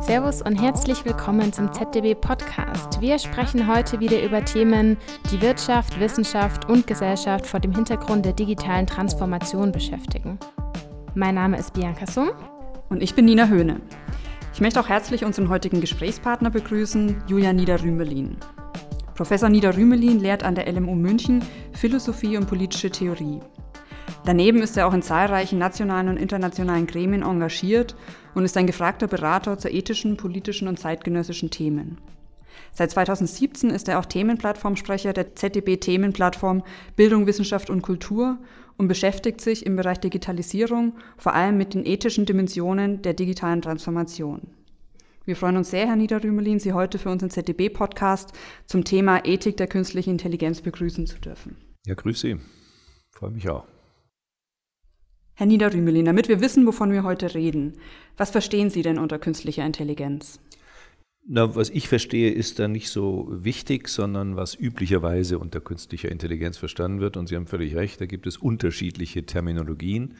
Servus und herzlich willkommen zum ZDB Podcast. Wir sprechen heute wieder über Themen, die Wirtschaft, Wissenschaft und Gesellschaft vor dem Hintergrund der digitalen Transformation beschäftigen. Mein Name ist Bianca Summ. Und ich bin Nina Höhne. Ich möchte auch herzlich unseren heutigen Gesprächspartner begrüßen, Julia Niederrümelin. Professor Niederrümelin lehrt an der LMU München Philosophie und politische Theorie. Daneben ist er auch in zahlreichen nationalen und internationalen Gremien engagiert und ist ein gefragter Berater zu ethischen, politischen und zeitgenössischen Themen. Seit 2017 ist er auch Themenplattformsprecher der ZDB-Themenplattform Bildung, Wissenschaft und Kultur und beschäftigt sich im Bereich Digitalisierung vor allem mit den ethischen Dimensionen der digitalen Transformation. Wir freuen uns sehr, Herr Niederrümelin, Sie heute für unseren ZDB-Podcast zum Thema Ethik der künstlichen Intelligenz begrüßen zu dürfen. Ja, grüß Sie. Freue mich auch. Herr Niederrümelin, damit wir wissen, wovon wir heute reden, was verstehen Sie denn unter künstlicher Intelligenz? Na, was ich verstehe, ist da nicht so wichtig, sondern was üblicherweise unter künstlicher Intelligenz verstanden wird. Und Sie haben völlig recht, da gibt es unterschiedliche Terminologien.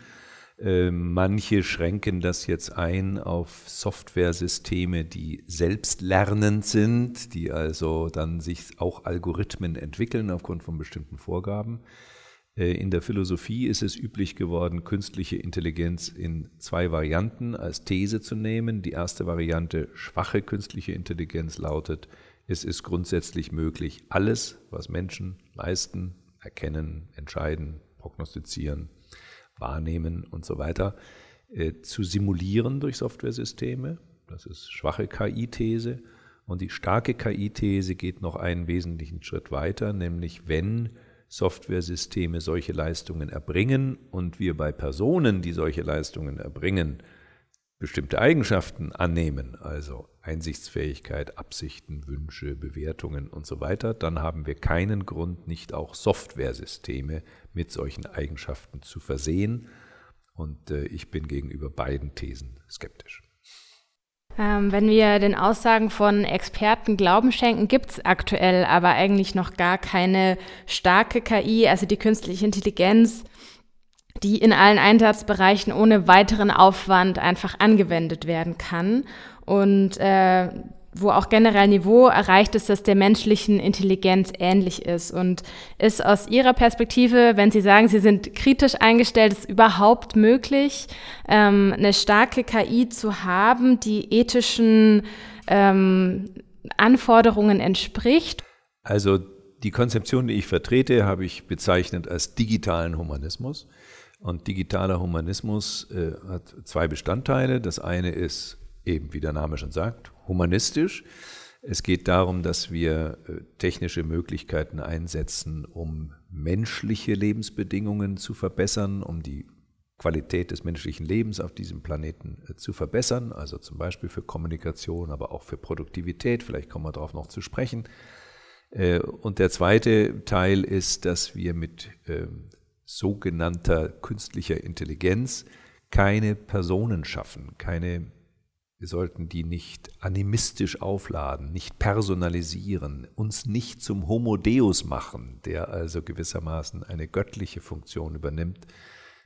Äh, manche schränken das jetzt ein auf Softwaresysteme, die selbstlernend sind, die also dann sich auch Algorithmen entwickeln aufgrund von bestimmten Vorgaben. Äh, in der Philosophie ist es üblich geworden, künstliche Intelligenz in zwei Varianten als These zu nehmen. Die erste Variante, schwache künstliche Intelligenz, lautet, es ist grundsätzlich möglich, alles, was Menschen leisten, erkennen, entscheiden, prognostizieren, wahrnehmen und so weiter, äh, zu simulieren durch Softwaresysteme. Das ist schwache KI-These. Und die starke KI-These geht noch einen wesentlichen Schritt weiter, nämlich wenn Softwaresysteme solche Leistungen erbringen und wir bei Personen, die solche Leistungen erbringen, bestimmte Eigenschaften annehmen, also Einsichtsfähigkeit, Absichten, Wünsche, Bewertungen und so weiter, dann haben wir keinen Grund, nicht auch Softwaresysteme mit solchen Eigenschaften zu versehen. Und äh, ich bin gegenüber beiden Thesen skeptisch. Ähm, wenn wir den Aussagen von Experten Glauben schenken, gibt es aktuell aber eigentlich noch gar keine starke KI, also die künstliche Intelligenz, die in allen Einsatzbereichen ohne weiteren Aufwand einfach angewendet werden kann. Und äh, wo auch generell Niveau erreicht ist, das der menschlichen Intelligenz ähnlich ist. Und ist aus Ihrer Perspektive, wenn Sie sagen, Sie sind kritisch eingestellt, ist überhaupt möglich, ähm, eine starke KI zu haben, die ethischen ähm, Anforderungen entspricht? Also die Konzeption, die ich vertrete, habe ich bezeichnet als digitalen Humanismus. Und digitaler Humanismus äh, hat zwei Bestandteile. Das eine ist eben, wie der Name schon sagt, humanistisch. Es geht darum, dass wir äh, technische Möglichkeiten einsetzen, um menschliche Lebensbedingungen zu verbessern, um die Qualität des menschlichen Lebens auf diesem Planeten äh, zu verbessern, also zum Beispiel für Kommunikation, aber auch für Produktivität, vielleicht kommen wir darauf noch zu sprechen. Äh, und der zweite Teil ist, dass wir mit ähm, sogenannter künstlicher Intelligenz keine Personen schaffen, keine wir sollten die nicht animistisch aufladen, nicht personalisieren, uns nicht zum Homo Deus machen, der also gewissermaßen eine göttliche Funktion übernimmt,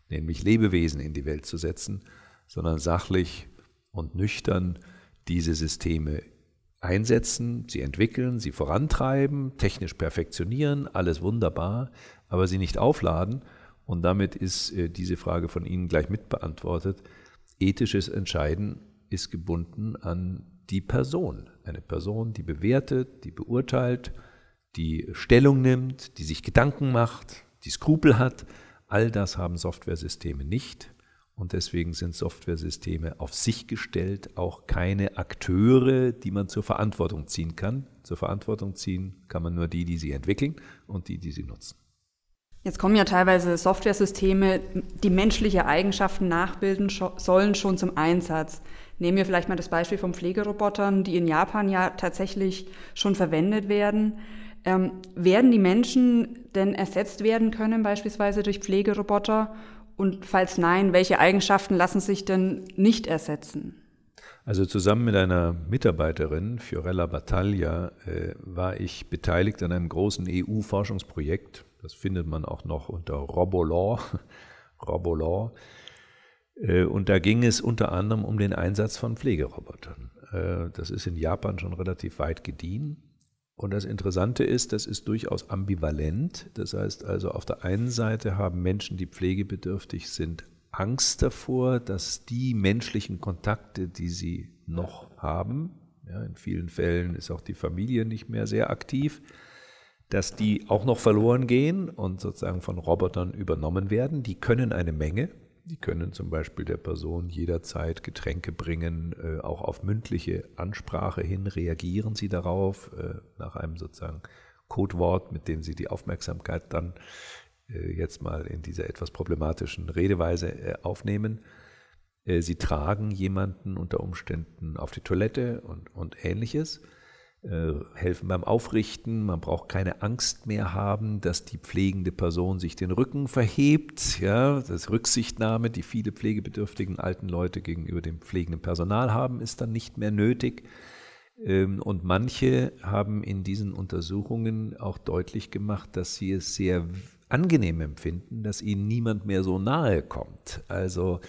nämlich Lebewesen in die Welt zu setzen, sondern sachlich und nüchtern diese Systeme einsetzen, sie entwickeln, sie vorantreiben, technisch perfektionieren, alles wunderbar, aber sie nicht aufladen. Und damit ist äh, diese Frage von Ihnen gleich mitbeantwortet. Ethisches Entscheiden ist gebunden an die Person. Eine Person, die bewertet, die beurteilt, die Stellung nimmt, die sich Gedanken macht, die Skrupel hat. All das haben Softwaresysteme nicht. Und deswegen sind Softwaresysteme auf sich gestellt auch keine Akteure, die man zur Verantwortung ziehen kann. Zur Verantwortung ziehen kann man nur die, die sie entwickeln und die, die sie nutzen. Jetzt kommen ja teilweise Softwaresysteme, die menschliche Eigenschaften nachbilden sollen, schon zum Einsatz. Nehmen wir vielleicht mal das Beispiel von Pflegerobotern, die in Japan ja tatsächlich schon verwendet werden. Ähm, werden die Menschen denn ersetzt werden können, beispielsweise durch Pflegeroboter? Und falls nein, welche Eigenschaften lassen sich denn nicht ersetzen? Also zusammen mit einer Mitarbeiterin, Fiorella Battaglia, äh, war ich beteiligt an einem großen EU-Forschungsprojekt. Das findet man auch noch unter Robolaw. Robolaw. Äh, und da ging es unter anderem um den Einsatz von Pflegerobotern. Äh, das ist in Japan schon relativ weit gediehen. Und das Interessante ist, das ist durchaus ambivalent. Das heißt also, auf der einen Seite haben Menschen, die pflegebedürftig sind, Angst davor, dass die menschlichen Kontakte, die sie noch haben, ja, in vielen Fällen ist auch die Familie nicht mehr sehr aktiv, dass die auch noch verloren gehen und sozusagen von Robotern übernommen werden. Die können eine Menge. Die können zum Beispiel der Person jederzeit Getränke bringen, äh, auch auf mündliche Ansprache hin reagieren sie darauf, äh, nach einem sozusagen Codewort, mit dem sie die Aufmerksamkeit dann äh, jetzt mal in dieser etwas problematischen Redeweise äh, aufnehmen. Äh, sie tragen jemanden unter Umständen auf die Toilette und, und ähnliches, helfen beim Aufrichten. Man braucht keine Angst mehr haben, dass die pflegende Person sich den Rücken verhebt. Ja, das Rücksichtnahme, die viele pflegebedürftigen alten Leute gegenüber dem pflegenden Personal haben, ist dann nicht mehr nötig. Ähm, und manche haben in diesen Untersuchungen auch deutlich gemacht, dass sie es sehr angenehm empfinden, dass ihnen niemand mehr so nahe kommt. Also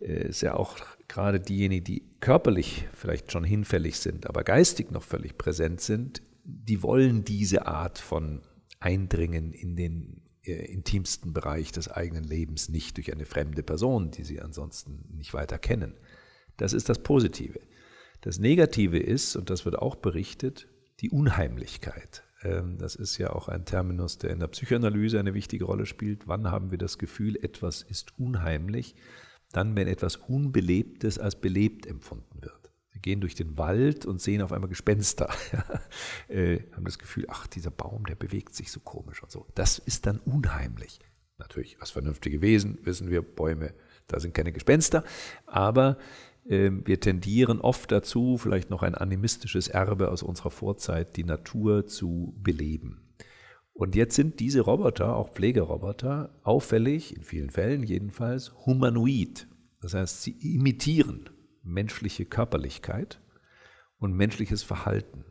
äh, ist ja auch gerade diejenigen, die körperlich vielleicht schon hinfällig sind, aber geistig noch völlig präsent sind, die wollen diese Art von Eindringen in den äh, intimsten Bereich des eigenen Lebens nicht durch eine fremde Person, die sie ansonsten nicht weiter kennen. Das ist das Positive. Das Negative ist, und das wird auch berichtet, die Unheimlichkeit. Ähm, das ist ja auch ein Terminus, der in der Psychoanalyse eine wichtige Rolle spielt. Wann haben wir das Gefühl, etwas ist unheimlich? Dann, wenn etwas Unbelebtes als belebt empfunden wird. Wir gehen durch den Wald und sehen auf einmal Gespenster. äh, haben das Gefühl, ach, dieser Baum, der bewegt sich so komisch und so. Das ist dann unheimlich. Natürlich, als vernünftige Wesen wissen wir, Bäume, da sind keine Gespenster. Aber ähm, wir tendieren oft dazu, vielleicht noch ein animistisches Erbe aus unserer Vorzeit, die Natur zu beleben. Und jetzt sind diese Roboter, auch Pflegeroboter, auffällig, in vielen Fällen jedenfalls, humanoid. Das heißt, sie imitieren menschliche Körperlichkeit und menschliches Verhalten,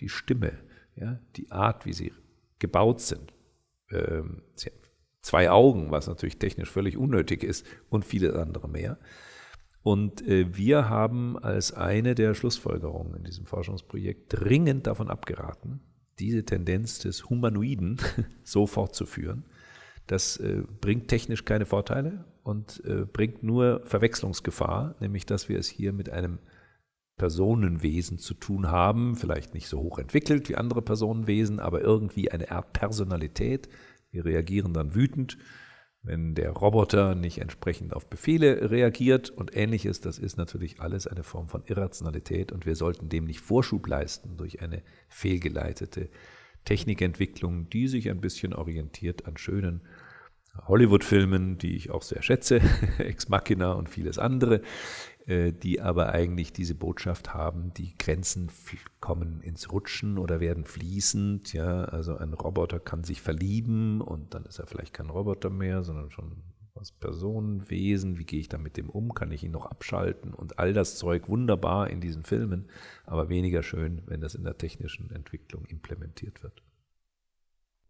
die Stimme, ja, die Art, wie sie gebaut sind. Ähm, zwei Augen, was natürlich technisch völlig unnötig ist, und viele andere mehr. Und äh, wir haben als eine der Schlussfolgerungen in diesem Forschungsprojekt dringend davon abgeraten, diese Tendenz des Humanoiden so fortzuführen. Das äh, bringt technisch keine Vorteile und äh, bringt nur Verwechslungsgefahr, nämlich dass wir es hier mit einem Personenwesen zu tun haben, vielleicht nicht so hoch entwickelt wie andere Personenwesen, aber irgendwie eine Art Personalität. Wir reagieren dann wütend wenn der Roboter nicht entsprechend auf Befehle reagiert. Und ähnliches, das ist natürlich alles eine Form von Irrationalität. Und wir sollten dem nicht Vorschub leisten durch eine fehlgeleitete Technikentwicklung, die sich ein bisschen orientiert an schönen Hollywood-Filmen, die ich auch sehr schätze, Ex Machina und vieles andere, die aber eigentlich diese Botschaft haben, die Grenzen kommen ins Rutschen oder werden fließend. Ja, also ein Roboter kann sich verlieben und dann ist er vielleicht kein Roboter mehr, sondern schon was Personenwesen. Wie gehe ich da mit dem um? Kann ich ihn noch abschalten? Und all das Zeug wunderbar in diesen Filmen, aber weniger schön, wenn das in der technischen Entwicklung implementiert wird.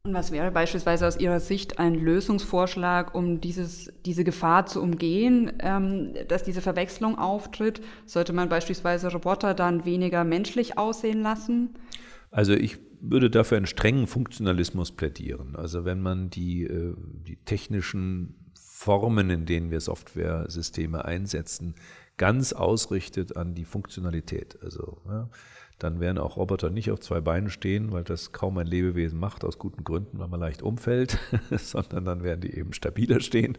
Und was wäre beispielsweise aus Ihrer Sicht ein Lösungsvorschlag, um dieses, diese Gefahr zu umgehen, ähm, dass diese Verwechslung auftritt? Sollte man beispielsweise Roboter dann weniger menschlich aussehen lassen? Also ich würde dafür einen strengen Funktionalismus plädieren. Also wenn man die, äh, die technischen Formen, in denen wir Software-Systeme einsetzen, ganz ausrichtet an die Funktionalität. Also ja, dann werden auch Roboter nicht auf zwei Beinen stehen, weil das kaum ein Lebewesen macht, aus guten Gründen, weil man leicht umfällt, sondern dann werden die eben stabiler stehen.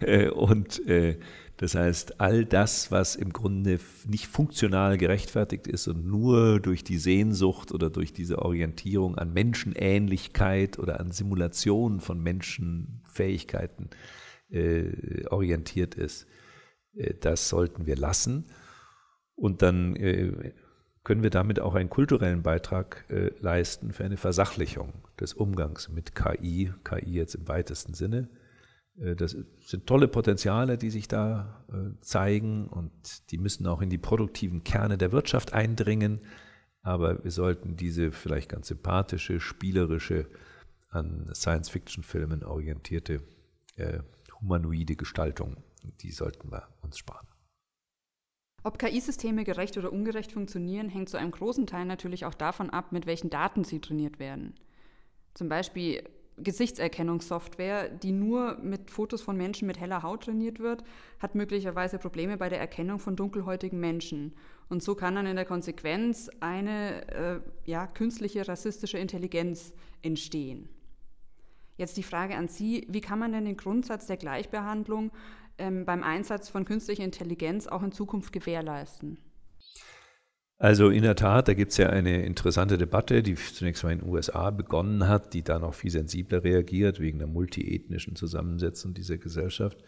Äh, und äh, das heißt, all das, was im Grunde nicht funktional gerechtfertigt ist und nur durch die Sehnsucht oder durch diese Orientierung an Menschenähnlichkeit oder an Simulationen von Menschenfähigkeiten äh, orientiert ist, das sollten wir lassen. Und dann können wir damit auch einen kulturellen Beitrag äh, leisten für eine Versachlichung des Umgangs mit KI, KI jetzt im weitesten Sinne, Äh, das sind tolle Potenziale, die sich da äh, zeigen und die müssen auch in die produktiven Kerne der Wirtschaft eindringen. Aber wir sollten diese vielleicht ganz sympathische, spielerische, an Science-Fiction-Filmen orientierte äh, humanoide Gestaltung, die sollten wir uns sparen. Ob KI-Systeme gerecht oder ungerecht funktionieren, hängt zu einem großen Teil natürlich auch davon ab, mit welchen Daten sie trainiert werden. Zum Beispiel Gesichtserkennungssoftware, die nur mit Fotos von Menschen mit heller Haut trainiert wird, hat möglicherweise Probleme bei der Erkennung von dunkelhäutigen Menschen. Und so kann dann in der Konsequenz eine äh, ja, künstliche rassistische Intelligenz entstehen. Jetzt die Frage an Sie, wie kann man denn den Grundsatz der Gleichbehandlung ähm, beim Einsatz von künstlicher Intelligenz auch in Zukunft gewährleisten? Also in der Tat, da gibt es ja eine interessante Debatte, die zunächst mal in den USA begonnen hat, die da noch viel sensibler reagiert wegen der multiethnischen Zusammensetzung dieser Gesellschaft.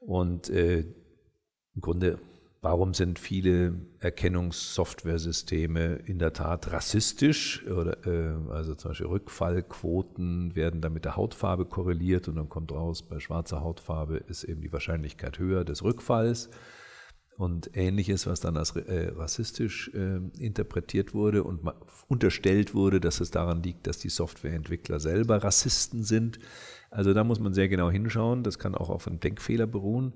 Und äh, im Grunde, warum sind viele Erkennungssoftware-Systeme in der Tat rassistisch? Oder, äh, also zum Beispiel Rückfallquoten werden dann mit der Hautfarbe korreliert und dann kommt raus, bei schwarzer Hautfarbe ist eben die Wahrscheinlichkeit höher des Rückfalls und ähnliches, was dann als äh, rassistisch äh, interpretiert wurde und unterstellt wurde, dass es daran liegt, dass die Softwareentwickler selber Rassisten sind. Also da muss man sehr genau hinschauen. Das kann auch auf einem Denkfehler beruhen.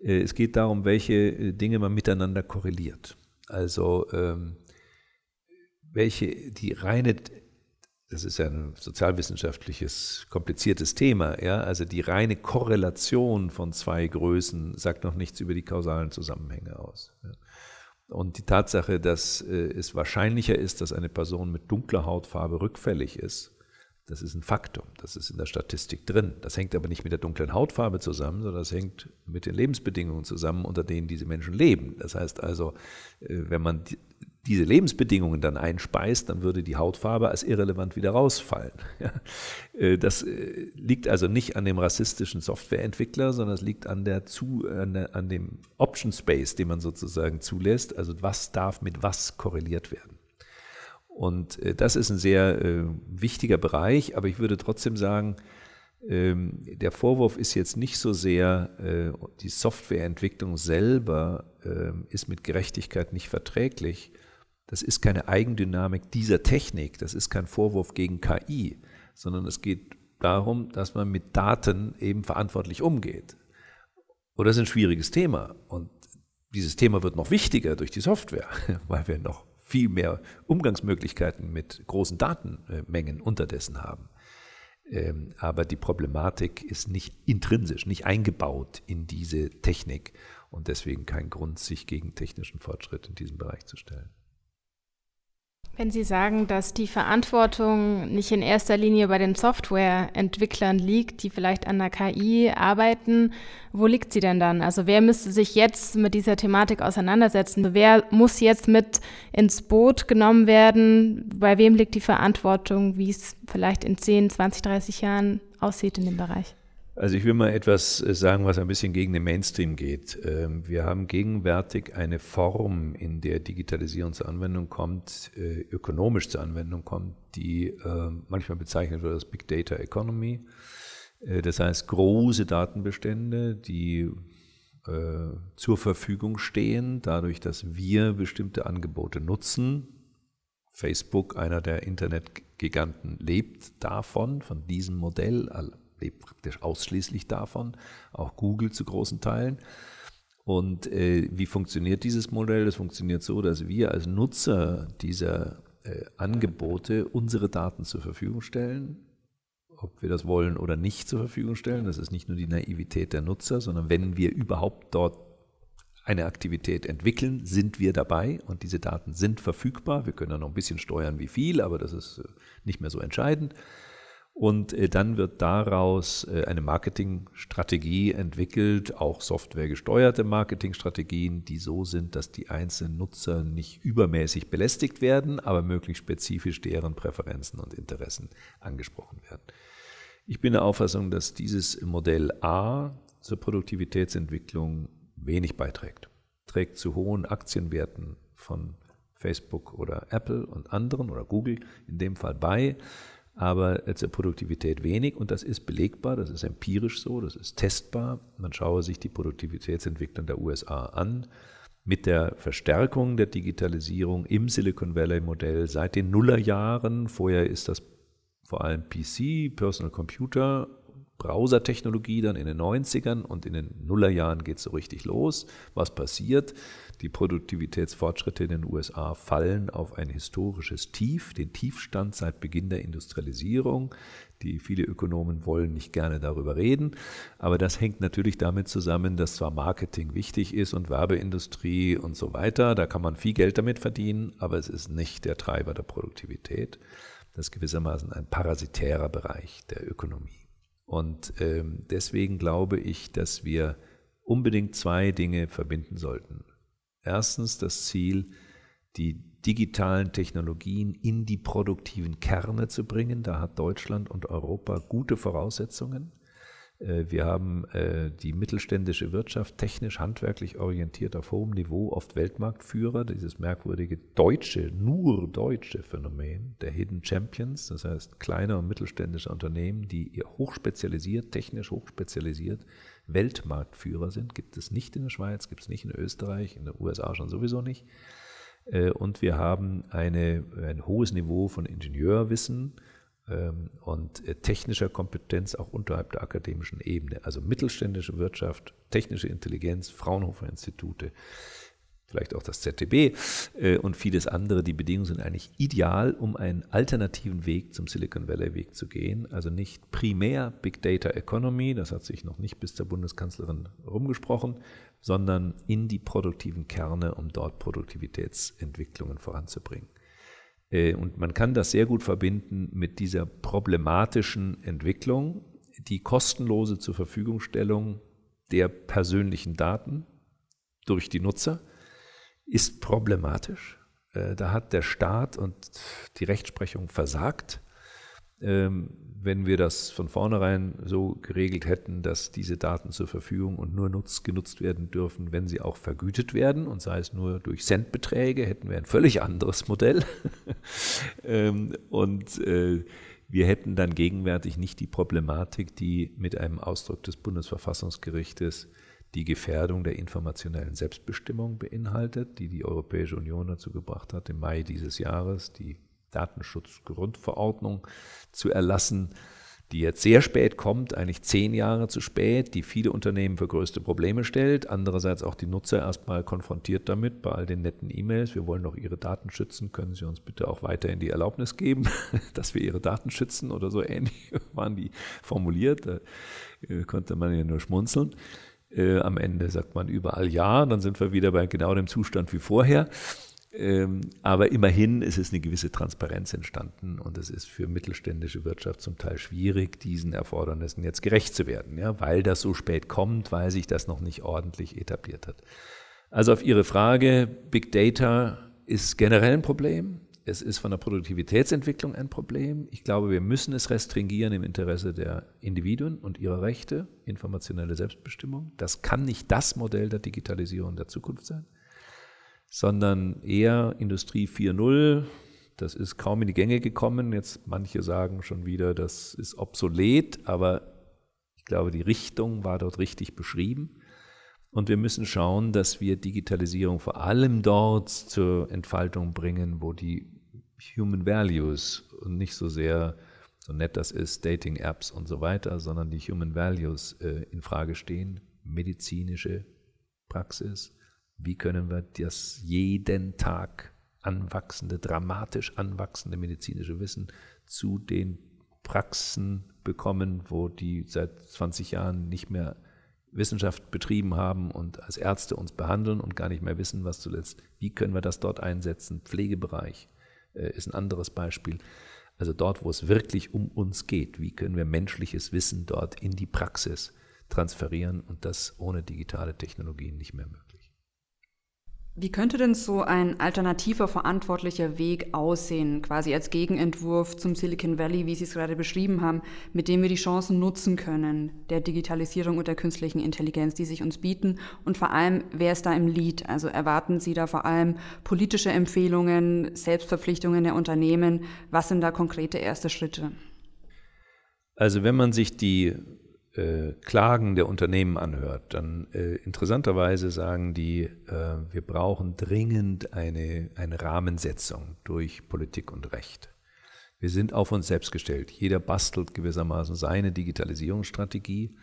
Äh, es geht darum, welche äh, Dinge man miteinander korreliert. Also ähm, welche die reine das ist ja ein sozialwissenschaftliches, kompliziertes Thema. Ja? Also die reine Korrelation von zwei Größen sagt noch nichts über die kausalen Zusammenhänge aus. Ja? Und die Tatsache, dass äh, es wahrscheinlicher ist, dass eine Person mit dunkler Hautfarbe rückfällig ist, das ist ein Faktum, das ist in der Statistik drin. Das hängt aber nicht mit der dunklen Hautfarbe zusammen, sondern das hängt mit den Lebensbedingungen zusammen, unter denen diese Menschen leben. Das heißt also, äh, wenn man diese Lebensbedingungen dann einspeist, dann würde die Hautfarbe als irrelevant wieder rausfallen. Äh, das äh, liegt also nicht an dem rassistischen Softwareentwickler, sondern es liegt an, der zu, an, der, an dem Option Space, den man sozusagen zulässt. Also was darf mit was korreliert werden. Und äh, das ist ein sehr wichtiger Bereich, aber ich würde trotzdem sagen, ähm, der Vorwurf ist jetzt nicht so sehr, die Softwareentwicklung selber ähm, ist mit Gerechtigkeit nicht verträglich, das ist keine Eigendynamik dieser Technik, das ist kein Vorwurf gegen KI, sondern es geht darum, dass man mit Daten eben verantwortlich umgeht. Und das ist ein schwieriges Thema. Und dieses Thema wird noch wichtiger durch die Software, weil wir noch viel mehr Umgangsmöglichkeiten mit großen Datenmengen unterdessen haben. Ähm, aber die Problematik ist nicht intrinsisch, nicht eingebaut in diese Technik und deswegen kein Grund, sich gegen technischen Fortschritt in diesem Bereich zu stellen. Wenn Sie sagen, dass die Verantwortung nicht in erster Linie bei den Softwareentwicklern liegt, die vielleicht an der KI arbeiten, wo liegt sie denn dann? Also wer müsste sich jetzt mit dieser Thematik auseinandersetzen? Wer muss jetzt mit ins Boot genommen werden? Bei wem liegt die Verantwortung, wie es vielleicht in 10, 20, 30 Jahren aussieht in dem Bereich? Also ich will mal etwas äh, sagen, was ein bisschen gegen den Mainstream geht. Ähm, wir haben gegenwärtig eine Form, in der Digitalisierung zur Anwendung kommt, äh, ökonomisch zur Anwendung kommt, die äh, manchmal bezeichnet wird als Big Data Economy. Das heißt große Datenbestände, die zur Verfügung stehen, dadurch, dass wir bestimmte Angebote nutzen. Facebook, einer der Internetgiganten, lebt davon, von diesem Modell lebt praktisch ausschließlich davon, auch Google zu großen Teilen. Und äh, wie funktioniert dieses Modell? Das funktioniert so, dass wir als Nutzer dieser äh, Angebote unsere Daten zur Verfügung stellen, ob wir das wollen oder nicht zur Verfügung stellen. Das ist nicht nur die Naivität der Nutzer, sondern wenn wir überhaupt dort eine Aktivität entwickeln, sind wir dabei und diese Daten sind verfügbar. Wir können dann noch ein bisschen steuern, wie viel, aber das ist äh, nicht mehr so entscheidend. Und äh, dann wird daraus äh, eine Marketingstrategie entwickelt, auch softwaregesteuerte Marketingstrategien, die so sind, dass die einzelnen Nutzer nicht übermäßig belästigt werden, aber möglichst spezifisch deren Präferenzen und Interessen angesprochen werden. Ich bin der Auffassung, dass dieses Modell A zur Produktivitätsentwicklung wenig beiträgt. Trägt zu hohen Aktienwerten von Facebook oder Apple und anderen oder Google in dem Fall bei aber zur Produktivität wenig und das ist belegbar, das ist empirisch so, das ist testbar. Man schaue sich die Produktivitätsentwicklung der USA an. Mit der Verstärkung der Digitalisierung im Silicon Valley Modell seit den Nullerjahren, vorher ist das vor allem PC, Personal Computer Browser-Technologie dann in den 90ern und in den Nullerjahren geht es so richtig los. Was passiert? Die Produktivitätsfortschritte in den USA fallen auf ein historisches Tief, den Tiefstand seit Beginn der Industrialisierung. Die viele Ökonomen wollen nicht gerne darüber reden, aber das hängt natürlich damit zusammen, dass zwar Marketing wichtig ist und Werbeindustrie und so weiter, da kann man viel Geld damit verdienen, aber es ist nicht der Treiber der Produktivität. Das ist gewissermaßen ein parasitärer Bereich der Ökonomie. Und ähm, deswegen glaube ich, dass wir unbedingt zwei Dinge verbinden sollten. Erstens das Ziel, die digitalen Technologien in die produktiven Kerne zu bringen. Da hat Deutschland und Europa gute Voraussetzungen. Äh, wir haben äh, die mittelständische Wirtschaft technisch, handwerklich orientiert auf hohem Niveau, oft Weltmarktführer. Dieses merkwürdige deutsche, nur deutsche Phänomen der Hidden Champions, das heißt kleine und mittelständische Unternehmen, die hochspezialisiert, technisch hochspezialisiert Weltmarktführer sind, gibt es nicht in der Schweiz, gibt es nicht in Österreich, in den USA schon sowieso nicht. Äh, und wir haben eine, ein hohes Niveau von Ingenieurwissen, und äh, technischer Kompetenz auch unterhalb der akademischen Ebene. Also mittelständische Wirtschaft, technische Intelligenz, Fraunhofer Institute, vielleicht auch das ZTB äh, und vieles andere. Die Bedingungen sind eigentlich ideal, um einen alternativen Weg zum Silicon Valley Weg zu gehen. Also nicht primär Big Data Economy, das hat sich noch nicht bis zur Bundeskanzlerin rumgesprochen, sondern in die produktiven Kerne, um dort Produktivitätsentwicklungen voranzubringen. Äh, und man kann das sehr gut verbinden mit dieser problematischen Entwicklung, die kostenlose zur Verfügungstellung der persönlichen Daten durch die Nutzer ist problematisch. Äh, da hat der Staat und die Rechtsprechung versagt. Ähm, wenn wir das von vornherein so geregelt hätten, dass diese Daten zur Verfügung und nur nutz, genutzt werden dürfen, wenn sie auch vergütet werden und sei es nur durch Centbeträge, hätten wir ein völlig anderes Modell. Ähm, und äh, wir hätten dann gegenwärtig nicht die Problematik, die mit einem Ausdruck des Bundesverfassungsgerichtes die Gefährdung der informationellen Selbstbestimmung beinhaltet, die die Europäische Union dazu gebracht hat, im Mai dieses Jahres die Datenschutzgrundverordnung zu erlassen, die jetzt sehr spät kommt, eigentlich zehn Jahre zu spät, die viele Unternehmen für größte Probleme stellt, andererseits auch die Nutzer erstmal konfrontiert damit bei all den netten E-Mails, wir wollen doch Ihre Daten schützen, können Sie uns bitte auch weiterhin die Erlaubnis geben, dass wir Ihre Daten schützen oder so ähnlich waren die formuliert, da äh, konnte man ja nur schmunzeln. Äh, am Ende sagt man überall ja, dann sind wir wieder bei genau dem Zustand wie vorher. Ähm, aber immerhin ist es eine gewisse Transparenz entstanden und es ist für mittelständische Wirtschaft zum Teil schwierig, diesen Erfordernissen jetzt gerecht zu werden, ja, weil das so spät kommt, weil sich das noch nicht ordentlich etabliert hat. Also auf Ihre Frage, Big Data ist generell ein Problem. Es ist von der Produktivitätsentwicklung ein Problem. Ich glaube, wir müssen es restringieren im Interesse der Individuen und ihrer Rechte, informationelle Selbstbestimmung. Das kann nicht das Modell der Digitalisierung der Zukunft sein sondern eher Industrie 4.0. Das ist kaum in die Gänge gekommen. Jetzt manche sagen schon wieder, das ist obsolet, aber ich glaube, die Richtung war dort richtig beschrieben. Und wir müssen schauen, dass wir Digitalisierung vor allem dort zur Entfaltung bringen, wo die Human Values und nicht so sehr, so nett das ist, Dating-Apps und so weiter, sondern die Human Values äh, in Frage stehen. Medizinische Praxis, wie können wir das jeden Tag anwachsende, dramatisch anwachsende medizinische Wissen zu den Praxen bekommen, wo die seit 20 Jahren nicht mehr Wissenschaft betrieben haben und als Ärzte uns behandeln und gar nicht mehr wissen, was zuletzt, wie können wir das dort einsetzen. Pflegebereich äh, ist ein anderes Beispiel. Also dort, wo es wirklich um uns geht, wie können wir menschliches Wissen dort in die Praxis transferieren und das ohne digitale Technologien nicht mehr möglich. Wie könnte denn so ein alternativer verantwortlicher Weg aussehen, quasi als Gegenentwurf zum Silicon Valley, wie Sie es gerade beschrieben haben, mit dem wir die Chancen nutzen können, der Digitalisierung und der künstlichen Intelligenz, die sich uns bieten? Und vor allem, wer ist da im Lead? Also erwarten Sie da vor allem politische Empfehlungen, Selbstverpflichtungen der Unternehmen? Was sind da konkrete erste Schritte? Also wenn man sich die äh, Klagen der Unternehmen anhört, dann äh, interessanterweise sagen die, äh, wir brauchen dringend eine, eine Rahmensetzung durch Politik und Recht. Wir sind auf uns selbst gestellt. Jeder bastelt gewissermaßen seine Digitalisierungsstrategie.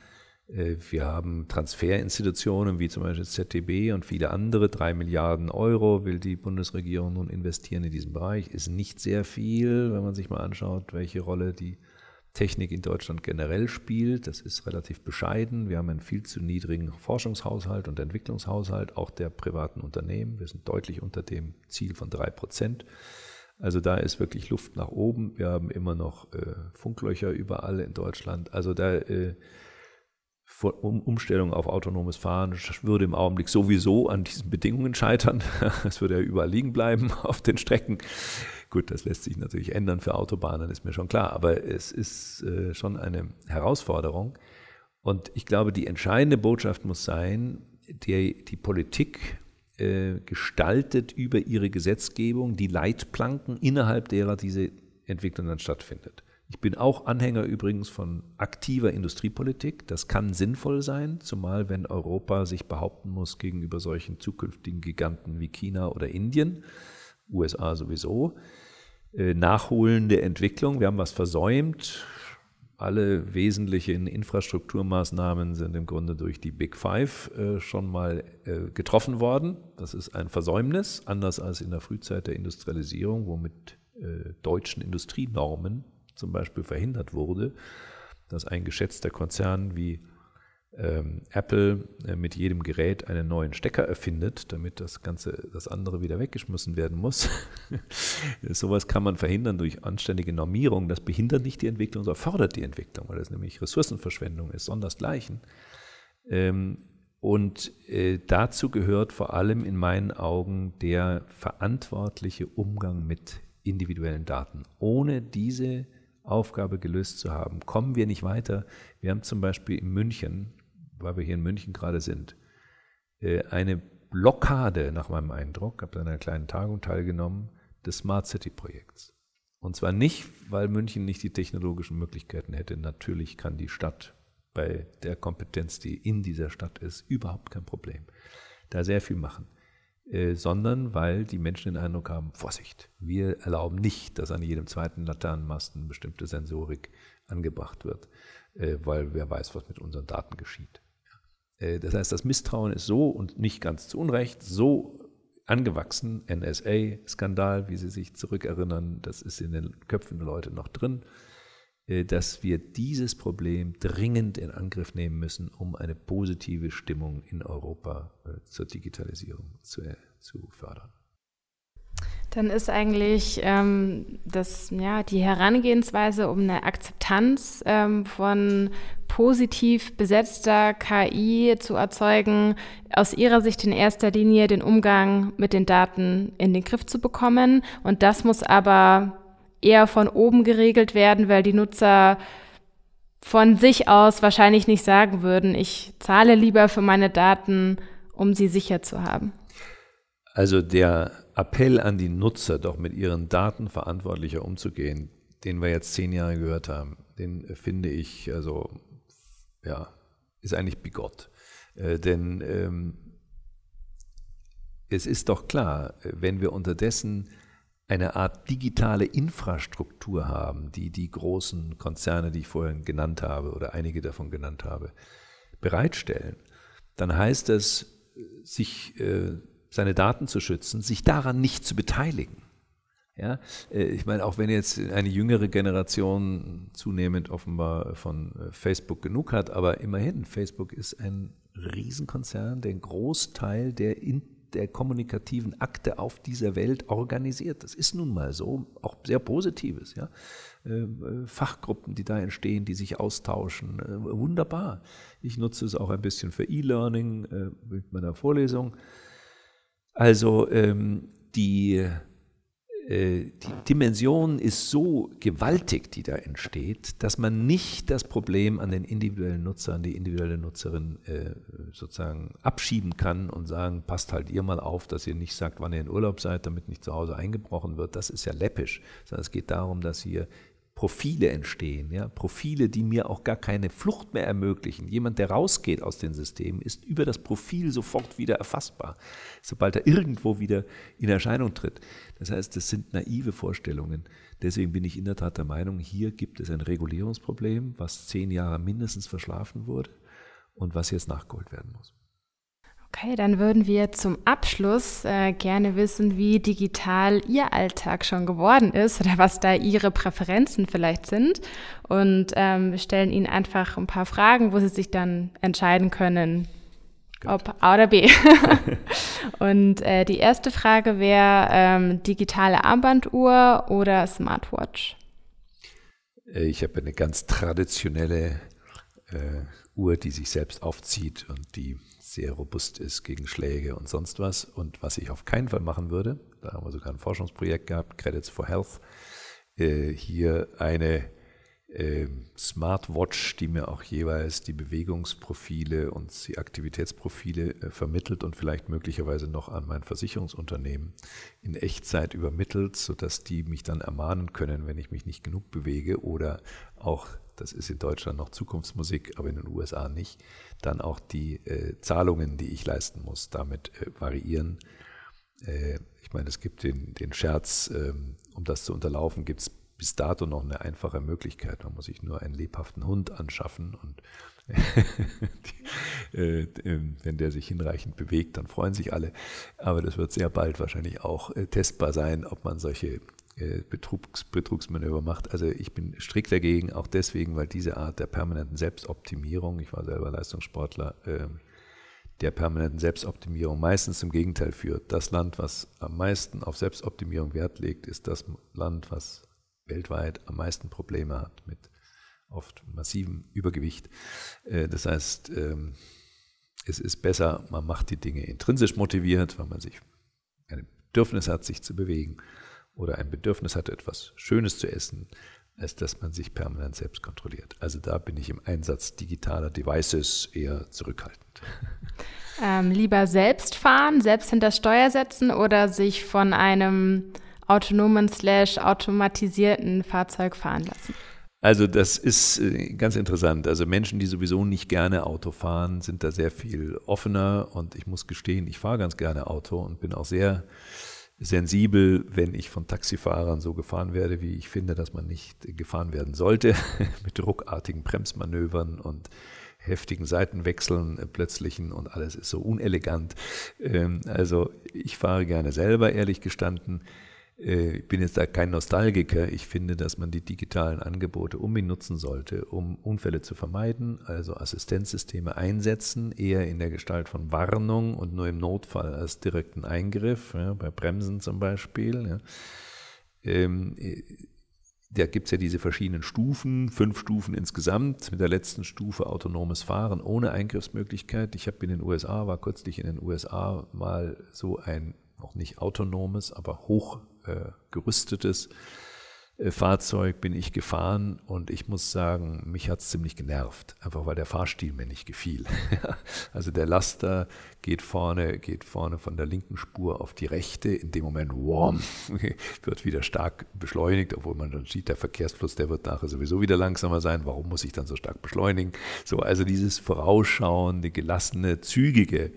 Äh, wir haben Transferinstitutionen wie zum Beispiel ZDB und viele andere. Drei Milliarden Euro will die Bundesregierung nun investieren in diesen Bereich. Ist nicht sehr viel, wenn man sich mal anschaut, welche Rolle die Technik in Deutschland generell spielt. Das ist relativ bescheiden. Wir haben einen viel zu niedrigen Forschungshaushalt und Entwicklungshaushalt, auch der privaten Unternehmen. Wir sind deutlich unter dem Ziel von drei Prozent. Also da ist wirklich Luft nach oben. Wir haben immer noch äh, Funklöcher überall in Deutschland. Also da äh, Umstellung auf autonomes Fahren würde im Augenblick sowieso an diesen Bedingungen scheitern. Es würde ja überall liegen bleiben auf den Strecken. Gut, das lässt sich natürlich ändern für Autobahnen, ist mir schon klar, aber es ist äh, schon eine Herausforderung. Und ich glaube, die entscheidende Botschaft muss sein, die, die Politik äh, gestaltet über ihre Gesetzgebung die Leitplanken, innerhalb derer diese Entwicklung dann stattfindet. Ich bin auch Anhänger übrigens von aktiver Industriepolitik. Das kann sinnvoll sein, zumal wenn Europa sich behaupten muss gegenüber solchen zukünftigen Giganten wie China oder Indien, USA sowieso. Äh, nachholende Entwicklung. Wir haben was versäumt. Alle wesentlichen Infrastrukturmaßnahmen sind im Grunde durch die Big Five äh, schon mal äh, getroffen worden. Das ist ein Versäumnis, anders als in der Frühzeit der Industrialisierung, wo mit äh, deutschen Industrienormen zum Beispiel verhindert wurde, dass ein geschätzter Konzern wie ähm, Apple äh, mit jedem Gerät einen neuen Stecker erfindet, damit das Ganze, das andere wieder weggeschmissen werden muss. Sowas kann man verhindern durch anständige Normierung. Das behindert nicht die Entwicklung, sondern fördert die Entwicklung, weil das nämlich Ressourcenverschwendung ist, sondersgleichen. Ähm, und äh, dazu gehört vor allem in meinen Augen der verantwortliche Umgang mit individuellen Daten. Ohne diese Aufgabe gelöst zu haben, kommen wir nicht weiter. Wir haben zum Beispiel in München weil wir hier in München gerade sind, äh, eine Blockade nach meinem Eindruck, habe an einer kleinen Tagung teilgenommen, des Smart City Projekts. Und zwar nicht, weil München nicht die technologischen Möglichkeiten hätte. Natürlich kann die Stadt bei der Kompetenz, die in dieser Stadt ist, überhaupt kein Problem. Da sehr viel machen. Äh, sondern weil die Menschen den Eindruck haben, Vorsicht, wir erlauben nicht, dass an jedem zweiten Laternenmasten bestimmte Sensorik angebracht wird, äh, weil wer weiß, was mit unseren Daten geschieht. Äh, das heißt, das Misstrauen ist so und nicht ganz zu Unrecht so angewachsen. NSA-Skandal, wie Sie sich zurückerinnern, das ist in den Köpfen der Leute noch drin, dass wir dieses Problem dringend in Angriff nehmen müssen, um eine positive Stimmung in Europa äh, zur Digitalisierung zu, zu fördern. Dann ist eigentlich ähm, das, ja, die Herangehensweise um eine Akzeptanz ähm, von positiv besetzter KI zu erzeugen, aus Ihrer Sicht in erster Linie den Umgang mit den Daten in den Griff zu bekommen. Und das muss aber eher von oben geregelt werden, weil die Nutzer von sich aus wahrscheinlich nicht sagen würden, ich zahle lieber für meine Daten, um sie sicher zu haben. Also der Appell an die Nutzer, doch mit ihren Daten verantwortlicher umzugehen, den wir jetzt zehn Jahre gehört haben, den finde ich, also, ja, ist eigentlich bigott. Äh, denn ähm, es ist doch klar, wenn wir unterdessen eine Art digitale Infrastruktur haben, die die großen Konzerne, die ich vorhin genannt habe oder einige davon genannt habe, bereitstellen, dann heißt das, sich äh, seine Daten zu schützen, sich daran nicht zu beteiligen. Ja, äh, ich meine, auch wenn jetzt eine jüngere Generation zunehmend offenbar von äh, Facebook genug hat, aber immerhin, Facebook ist ein Riesenkonzern, der einen Großteil der, in, der kommunikativen Akte auf dieser Welt organisiert. Das ist nun mal so, auch sehr Positives. Ja? Äh, Fachgruppen, die da entstehen, die sich austauschen, wunderbar. Ich nutze es auch ein bisschen für E-Learning mit meiner Vorlesung. Also ähm, die äh, die Dimension ist so gewaltig, die da entsteht, dass man nicht das Problem an den individuellen Nutzer, an die individuelle Nutzerin äh, sozusagen abschieben kann und sagen, passt halt ihr mal auf, dass ihr nicht sagt, wann ihr in Urlaub seid, damit nicht zu Hause eingebrochen wird. Das ist ja läppisch, sondern es geht darum, dass hier Profile entstehen, ja, Profile, die mir auch gar keine Flucht mehr ermöglichen. Jemand, der rausgeht aus den Systemen, ist über das Profil sofort wieder erfassbar, sobald er irgendwo wieder in Erscheinung tritt. Das heißt, das sind naive Vorstellungen. Deswegen bin ich in der Tat der Meinung, hier gibt es ein Regulierungsproblem, was zehn Jahre mindestens verschlafen wurde und was jetzt nachgeholt werden muss. Okay, dann würden wir zum Abschluss äh, gerne wissen, wie digital Ihr Alltag schon geworden ist oder was da Ihre Präferenzen vielleicht sind und ähm, stellen Ihnen einfach ein paar Fragen, wo Sie sich dann entscheiden können, ob A oder B. und äh, die erste Frage wäre ähm, digitale Armbanduhr oder Smartwatch? Äh, ich habe eine ganz traditionelle äh, Uhr, die sich selbst aufzieht und die sehr robust ist gegen Schläge und sonst was. Und was ich auf keinen Fall machen würde, da haben wir sogar ein Forschungsprojekt gehabt, Credits for Health, äh, hier eine äh, Smartwatch, die mir auch jeweils die Bewegungsprofile und die Aktivitätsprofile äh, vermittelt und vielleicht möglicherweise noch an mein Versicherungsunternehmen in Echtzeit übermittelt, sodass die mich dann ermahnen können, wenn ich mich nicht genug bewege oder auch das ist in Deutschland noch Zukunftsmusik, aber in den USA nicht, dann auch die äh, Zahlungen, die ich leisten muss, damit äh, variieren. Äh, ich meine, es gibt den, den Scherz, ähm, um das zu unterlaufen, gibt es bis dato noch eine einfache Möglichkeit. Man muss sich nur einen lebhaften Hund anschaffen und die, äh, ähm, wenn der sich hinreichend bewegt, dann freuen sich alle. Aber das wird sehr bald wahrscheinlich auch äh, testbar sein, ob man solche Betrugs, Betrugsmanöver macht. Also ich bin strikt dagegen, auch deswegen, weil diese Art der permanenten Selbstoptimierung, ich war selber Leistungssportler, äh, der permanenten Selbstoptimierung meistens im Gegenteil führt. Das Land, was am meisten auf Selbstoptimierung Wert legt, ist das Land, was weltweit am meisten Probleme hat mit oft massivem Übergewicht. Äh, das heißt, ähm, es ist besser, man macht die Dinge intrinsisch motiviert, weil man sich ein Bedürfnis hat, sich zu bewegen oder ein Bedürfnis hat, etwas Schönes zu essen, als dass man sich permanent selbst kontrolliert. Also da bin ich im Einsatz digitaler Devices eher zurückhaltend. Ähm, lieber selbst fahren, selbst hinter Steuer setzen oder sich von einem autonomen slash automatisierten Fahrzeug fahren lassen? Also das ist äh, ganz interessant. Also Menschen, die sowieso nicht gerne Auto fahren, sind da sehr viel offener und ich muss gestehen, ich fahre ganz gerne Auto und bin auch sehr sensibel, wenn ich von Taxifahrern so gefahren werde, wie ich finde, dass man nicht gefahren werden sollte, mit ruckartigen Bremsmanövern und heftigen Seitenwechseln äh, plötzlichen und alles ist so unelegant. Ähm, also ich fahre gerne selber, ehrlich gestanden. Äh, ich bin jetzt da kein Nostalgiker. Ich finde, dass man die digitalen Angebote unbedingt nutzen sollte, um Unfälle zu vermeiden, also Assistenzsysteme einsetzen, eher in der Gestalt von Warnung und nur im Notfall als direkten Eingriff, ja, bei Bremsen zum Beispiel. Ja. Ähm, äh, da gibt es ja diese verschiedenen Stufen, fünf Stufen insgesamt, mit der letzten Stufe autonomes Fahren ohne Eingriffsmöglichkeit. Ich habe in den USA, war kürzlich in den USA mal so ein noch nicht autonomes, aber hoch äh, gerüstetes äh, Fahrzeug bin ich gefahren und ich muss sagen, mich hat es ziemlich genervt, einfach weil der Fahrstil mir nicht gefiel. also der Laster geht vorne, geht vorne von der linken Spur auf die rechte, in dem Moment whom, wird wieder stark beschleunigt, obwohl man dann sieht, der Verkehrsfluss, der wird nachher sowieso wieder langsamer sein. Warum muss ich dann so stark beschleunigen? So, also dieses vorausschauende, gelassene, zügige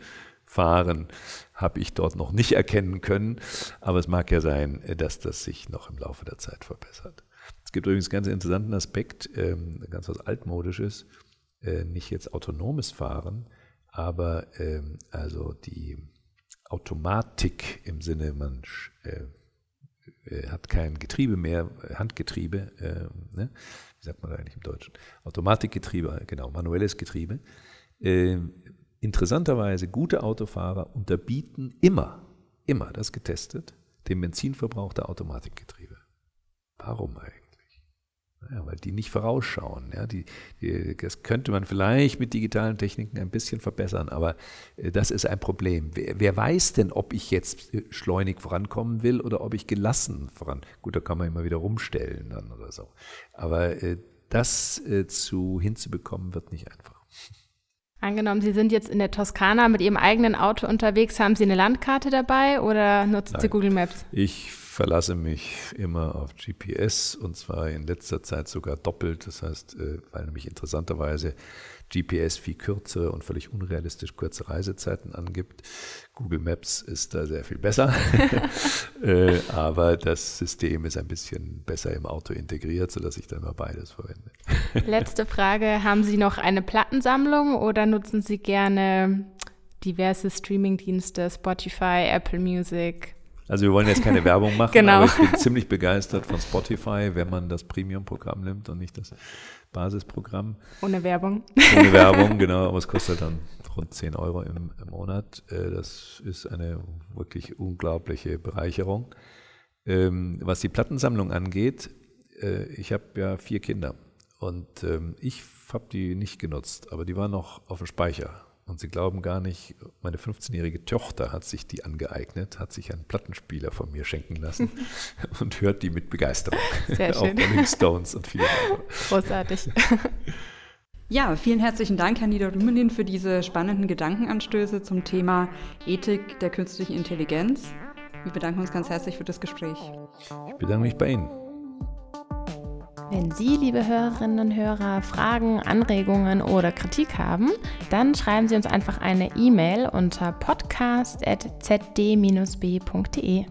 Fahren habe ich dort noch nicht erkennen können. Aber es mag ja sein, dass das sich noch im Laufe der Zeit verbessert. Es gibt übrigens einen ganz interessanten Aspekt, ähm, ganz was Altmodisches, äh, nicht jetzt autonomes Fahren, aber ähm, also die Automatik im Sinne, man äh, äh, hat kein Getriebe mehr, Handgetriebe, ne? wie sagt man eigentlich im Deutschen? Automatikgetriebe, genau, manuelles Getriebe. Interessanterweise, gute Autofahrer unterbieten immer, immer, das getestet, den Benzinverbrauch der Automatikgetriebe. Warum eigentlich? Ja, weil die nicht vorausschauen. Ja, die, die, das könnte man vielleicht mit digitalen Techniken ein bisschen verbessern, aber äh, das ist ein Problem. Wer, wer, weiß denn, ob ich jetzt äh, schleunig vorankommen will oder ob ich gelassen voran? Gut, da kann man immer wieder rumstellen dann oder so. Aber äh, das zu hinzubekommen, wird nicht einfach. Angenommen, Sie sind jetzt in der Toskana mit Ihrem eigenen Auto unterwegs, haben Sie eine Landkarte dabei oder nutzen Nein. Sie Google Maps? Ich verlasse mich immer auf GPS und zwar in letzter Zeit sogar doppelt. Das heißt, äh, weil nämlich interessanterweise GPS viel kürzere und völlig unrealistisch kurze Reisezeiten angibt. Google Maps ist da sehr viel besser, äh, aber das System ist ein bisschen besser im Auto integriert, sodass ich dann mal beides verwende. Letzte Frage, haben Sie noch eine Plattensammlung oder nutzen Sie gerne diverse Streamingdienste, Spotify, Apple Music? Also wir wollen jetzt keine Werbung machen, genau. aber ich bin ziemlich begeistert von Spotify, wenn man das Premium-Programm nimmt und nicht das Basisprogramm. Ohne Werbung. Ohne Werbung, genau, aber es kostet dann rund 10 Euro im, im Monat. Äh, das ist eine wirklich unglaubliche Bereicherung. Ähm, was die Plattensammlung angeht, äh, ich habe ja vier Kinder und ähm, ich habe die nicht genutzt, aber die waren noch auf dem Speicher. Und Sie glauben gar nicht, meine 15-jährige Tochter hat sich die angeeignet, hat sich einen Plattenspieler von mir schenken lassen und hört die mit Begeisterung. Sehr schön. Auch Rolling Stones und viele andere. Großartig. Ja, vielen herzlichen Dank, Herr Niederrümelin, für diese spannenden Gedankenanstöße zum Thema Ethik der künstlichen Intelligenz. Wir bedanken uns ganz herzlich für das Gespräch. Ich bedanke mich bei Ihnen. Wenn Sie, liebe Hörerinnen und Hörer, Fragen, Anregungen oder Kritik haben, dann schreiben Sie uns einfach eine E-Mail unter podcast.zd-b.de.